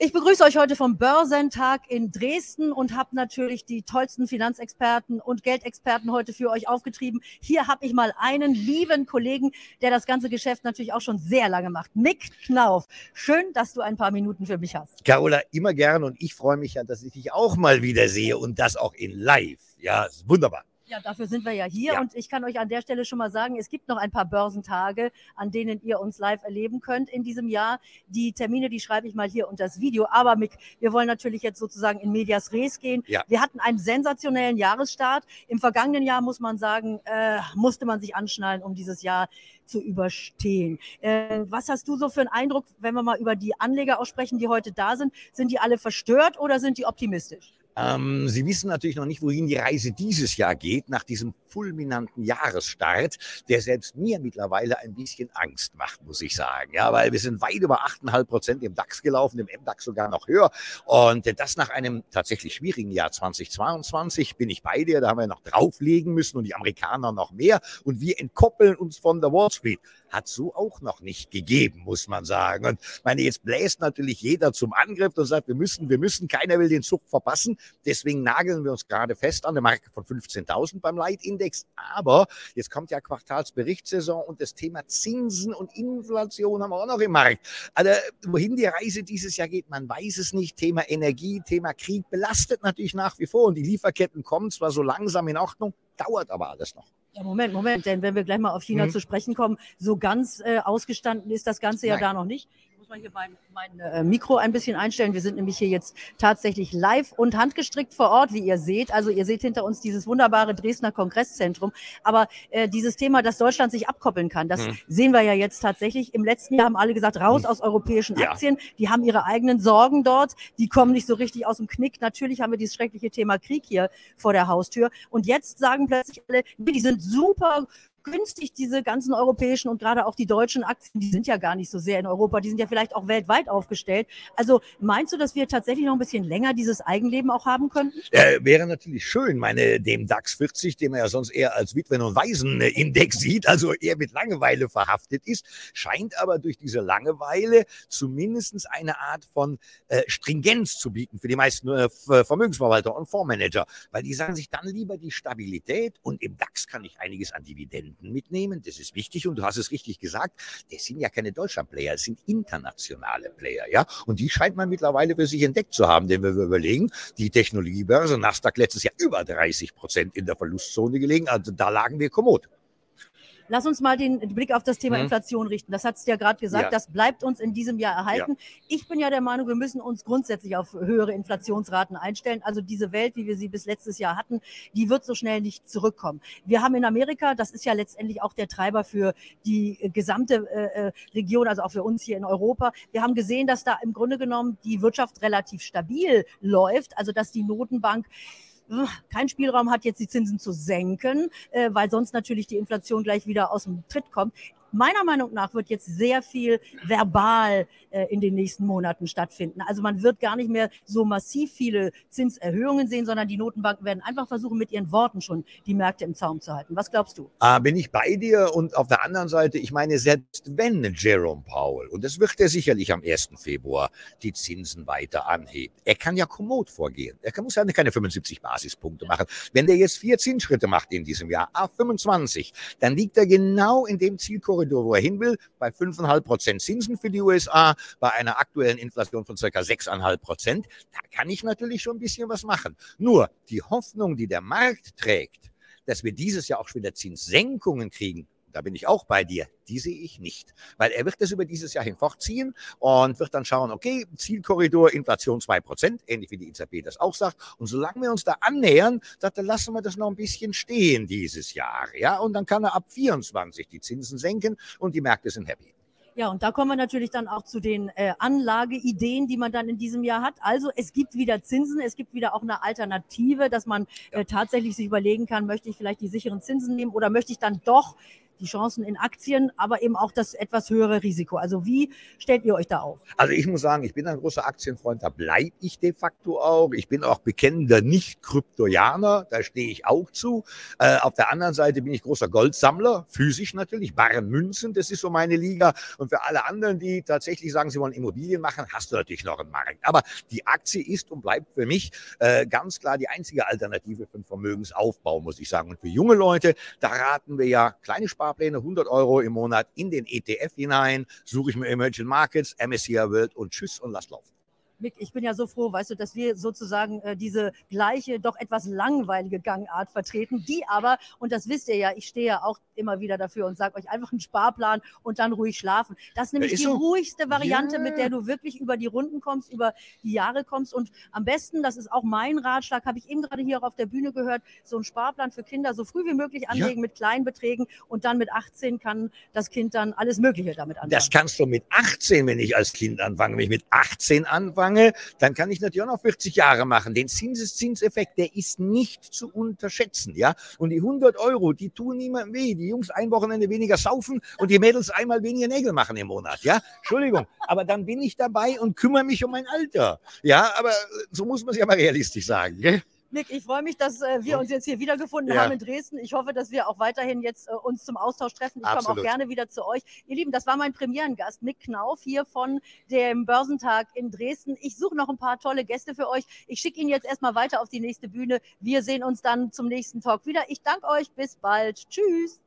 Ich begrüße euch heute vom Börsentag in Dresden und habe natürlich die tollsten Finanzexperten und Geldexperten heute für euch aufgetrieben. Hier habe ich mal einen lieben Kollegen, der das ganze Geschäft natürlich auch schon sehr lange macht. Mick Knauf. Schön, dass du ein paar Minuten für mich hast. Carola, immer gern und ich freue mich ja, dass ich dich auch mal wieder sehe und das auch in live. Ja, wunderbar. Ja, dafür sind wir ja hier ja. und ich kann euch an der Stelle schon mal sagen, es gibt noch ein paar Börsentage, an denen ihr uns live erleben könnt in diesem Jahr. Die Termine, die schreibe ich mal hier unter das Video. Aber Mick, wir wollen natürlich jetzt sozusagen in Medias Res gehen. Ja. Wir hatten einen sensationellen Jahresstart. Im vergangenen Jahr muss man sagen, äh, musste man sich anschnallen, um dieses Jahr zu überstehen. Äh, was hast du so für einen Eindruck, wenn wir mal über die Anleger aussprechen, die heute da sind? Sind die alle verstört oder sind die optimistisch? Ähm, Sie wissen natürlich noch nicht, wohin die Reise dieses Jahr geht, nach diesem fulminanten Jahresstart, der selbst mir mittlerweile ein bisschen Angst macht, muss ich sagen. Ja, weil wir sind weit über 8,5 Prozent im DAX gelaufen, im MDAX sogar noch höher. Und das nach einem tatsächlich schwierigen Jahr 2022 bin ich bei dir. Da haben wir noch drauflegen müssen und die Amerikaner noch mehr. Und wir entkoppeln uns von der Wall Street. Hat so auch noch nicht gegeben, muss man sagen. Und meine, jetzt bläst natürlich jeder zum Angriff und sagt, wir müssen, wir müssen, keiner will den Zug verpassen. Deswegen nageln wir uns gerade fest an der Marke von 15.000 beim Leitindex. Aber jetzt kommt ja Quartalsberichtssaison und das Thema Zinsen und Inflation haben wir auch noch im Markt. Also wohin die Reise dieses Jahr geht, man weiß es nicht. Thema Energie, Thema Krieg belastet natürlich nach wie vor und die Lieferketten kommen zwar so langsam in Ordnung, dauert aber alles noch. Ja, Moment, Moment, denn wenn wir gleich mal auf China mhm. zu sprechen kommen, so ganz äh, ausgestanden ist das Ganze ja Nein. da noch nicht muss mal hier mein, mein äh, Mikro ein bisschen einstellen. Wir sind nämlich hier jetzt tatsächlich live und handgestrickt vor Ort, wie ihr seht. Also ihr seht hinter uns dieses wunderbare Dresdner Kongresszentrum. Aber äh, dieses Thema, dass Deutschland sich abkoppeln kann, das hm. sehen wir ja jetzt tatsächlich. Im letzten Jahr haben alle gesagt, raus hm. aus europäischen ja. Aktien. Die haben ihre eigenen Sorgen dort. Die kommen nicht so richtig aus dem Knick. Natürlich haben wir dieses schreckliche Thema Krieg hier vor der Haustür. Und jetzt sagen plötzlich alle, die sind super günstig diese ganzen europäischen und gerade auch die deutschen Aktien, die sind ja gar nicht so sehr in Europa, die sind ja vielleicht auch weltweit aufgestellt. Also meinst du, dass wir tatsächlich noch ein bisschen länger dieses Eigenleben auch haben könnten? Äh, wäre natürlich schön, meine, dem DAX 40, den man ja sonst eher als Witwen- und Waisenindex sieht, also eher mit Langeweile verhaftet ist, scheint aber durch diese Langeweile zumindest eine Art von äh, Stringenz zu bieten für die meisten äh, Vermögensverwalter und Fondsmanager, weil die sagen sich dann lieber die Stabilität und im DAX kann ich einiges an Dividenden Kunden mitnehmen. Das ist wichtig und du hast es richtig gesagt. Das sind ja keine Deutschland-Player, es sind internationale Player, ja. Und die scheint man mittlerweile für sich entdeckt zu haben, denn wenn wir überlegen, die Technologiebörse Nasdaq letztes Jahr über 30 Prozent in der Verlustzone gelegen, also da lagen wir kommod. Lass uns mal den Blick auf das Thema hm. Inflation richten. Das hat es ja gerade gesagt, ja. das bleibt uns in diesem Jahr erhalten. Ja. Ich bin ja der Meinung, wir müssen uns grundsätzlich auf höhere Inflationsraten einstellen. Also diese Welt, wie wir sie bis letztes Jahr hatten, die wird so schnell nicht zurückkommen. Wir haben in Amerika, das ist ja letztendlich auch der Treiber für die gesamte äh, äh Region, also auch für uns hier in Europa. Wir haben gesehen, dass da im Grunde genommen die Wirtschaft relativ stabil läuft, also dass die Notenbank keinen Spielraum hat, jetzt die Zinsen zu senken, äh, weil sonst natürlich die Inflation gleich wieder aus dem Tritt kommt meiner Meinung nach wird jetzt sehr viel verbal äh, in den nächsten Monaten stattfinden. Also man wird gar nicht mehr so massiv viele Zinserhöhungen sehen, sondern die Notenbanken werden einfach versuchen, mit ihren Worten schon die Märkte im Zaum zu halten. Was glaubst du? Ah, bin ich bei dir und auf der anderen Seite, ich meine, selbst wenn Jerome Powell, und das wird er sicherlich am 1. Februar, die Zinsen weiter anhebt, er kann ja kommod vorgehen. Er muss ja keine 75 Basispunkte machen. Wenn der jetzt vier Zinsschritte macht in diesem Jahr, a 25, dann liegt er genau in dem Zielkorridor, Korridor, wo er hin will, bei 5,5 Prozent Zinsen für die USA, bei einer aktuellen Inflation von circa 6,5 Prozent. Da kann ich natürlich schon ein bisschen was machen. Nur die Hoffnung, die der Markt trägt, dass wir dieses Jahr auch schon wieder Zinssenkungen kriegen, da bin ich auch bei dir, die sehe ich nicht. Weil er wird das über dieses Jahr hinfortziehen und wird dann schauen, okay, Zielkorridor, Inflation 2%, ähnlich wie die EZB das auch sagt. Und solange wir uns da annähern, sagt er, lassen wir das noch ein bisschen stehen dieses Jahr. Ja, und dann kann er ab 24 die Zinsen senken und die Märkte sind happy. Ja, und da kommen wir natürlich dann auch zu den äh, Anlageideen, die man dann in diesem Jahr hat. Also es gibt wieder Zinsen, es gibt wieder auch eine Alternative, dass man äh, tatsächlich sich überlegen kann, möchte ich vielleicht die sicheren Zinsen nehmen oder möchte ich dann doch die Chancen in Aktien, aber eben auch das etwas höhere Risiko. Also wie stellt ihr euch da auf? Also ich muss sagen, ich bin ein großer Aktienfreund, da bleibe ich de facto auch. Ich bin auch bekennender Nicht-Kryptoianer, da stehe ich auch zu. Äh, auf der anderen Seite bin ich großer Goldsammler, physisch natürlich, bare Münzen, das ist so meine Liga. Und für alle anderen, die tatsächlich sagen, sie wollen Immobilien machen, hast du natürlich noch einen Markt. Aber die Aktie ist und bleibt für mich äh, ganz klar die einzige Alternative für den Vermögensaufbau, muss ich sagen. Und für junge Leute, da raten wir ja kleine Sparpläne, 100 Euro im Monat in den ETF hinein, suche ich mir Emerging Markets, MSCI World und tschüss und lass laufen. Mick, ich bin ja so froh, weißt du, dass wir sozusagen äh, diese gleiche, doch etwas langweilige Gangart vertreten, die aber, und das wisst ihr ja, ich stehe ja auch immer wieder dafür und sage euch einfach einen Sparplan und dann ruhig schlafen. Das ist nämlich ist die so. ruhigste Variante, yeah. mit der du wirklich über die Runden kommst, über die Jahre kommst und am besten, das ist auch mein Ratschlag, habe ich eben gerade hier auch auf der Bühne gehört, so einen Sparplan für Kinder so früh wie möglich anlegen ja. mit kleinen Beträgen und dann mit 18 kann das Kind dann alles Mögliche damit anfangen. Das kannst du mit 18, wenn ich als Kind anfange, wenn ich mit 18 anfange, anfange, dann kann ich natürlich auch noch 40 Jahre machen. Den Zinseszinseffekt, der ist nicht zu unterschätzen, ja. Und die 100 Euro, die tun niemandem weh. Die Jungs ein Wochenende weniger saufen und die Mädels einmal weniger Nägel machen im Monat, ja. Entschuldigung, aber dann bin ich dabei und kümmere mich um mein Alter, ja. Aber so muss man es ja mal realistisch sagen, gell? Nick, ich freue mich, dass äh, wir uns jetzt hier wiedergefunden ja. haben in Dresden. Ich hoffe, dass wir auch weiterhin jetzt äh, uns zum Austausch treffen. Ich komme auch gerne wieder zu euch. Ihr Lieben, das war mein Premierengast, Mick Knauf, hier von dem Börsentag in Dresden. Ich suche noch ein paar tolle Gäste für euch. Ich schicke ihn jetzt erstmal weiter auf die nächste Bühne. Wir sehen uns dann zum nächsten Talk wieder. Ich danke euch. Bis bald. Tschüss.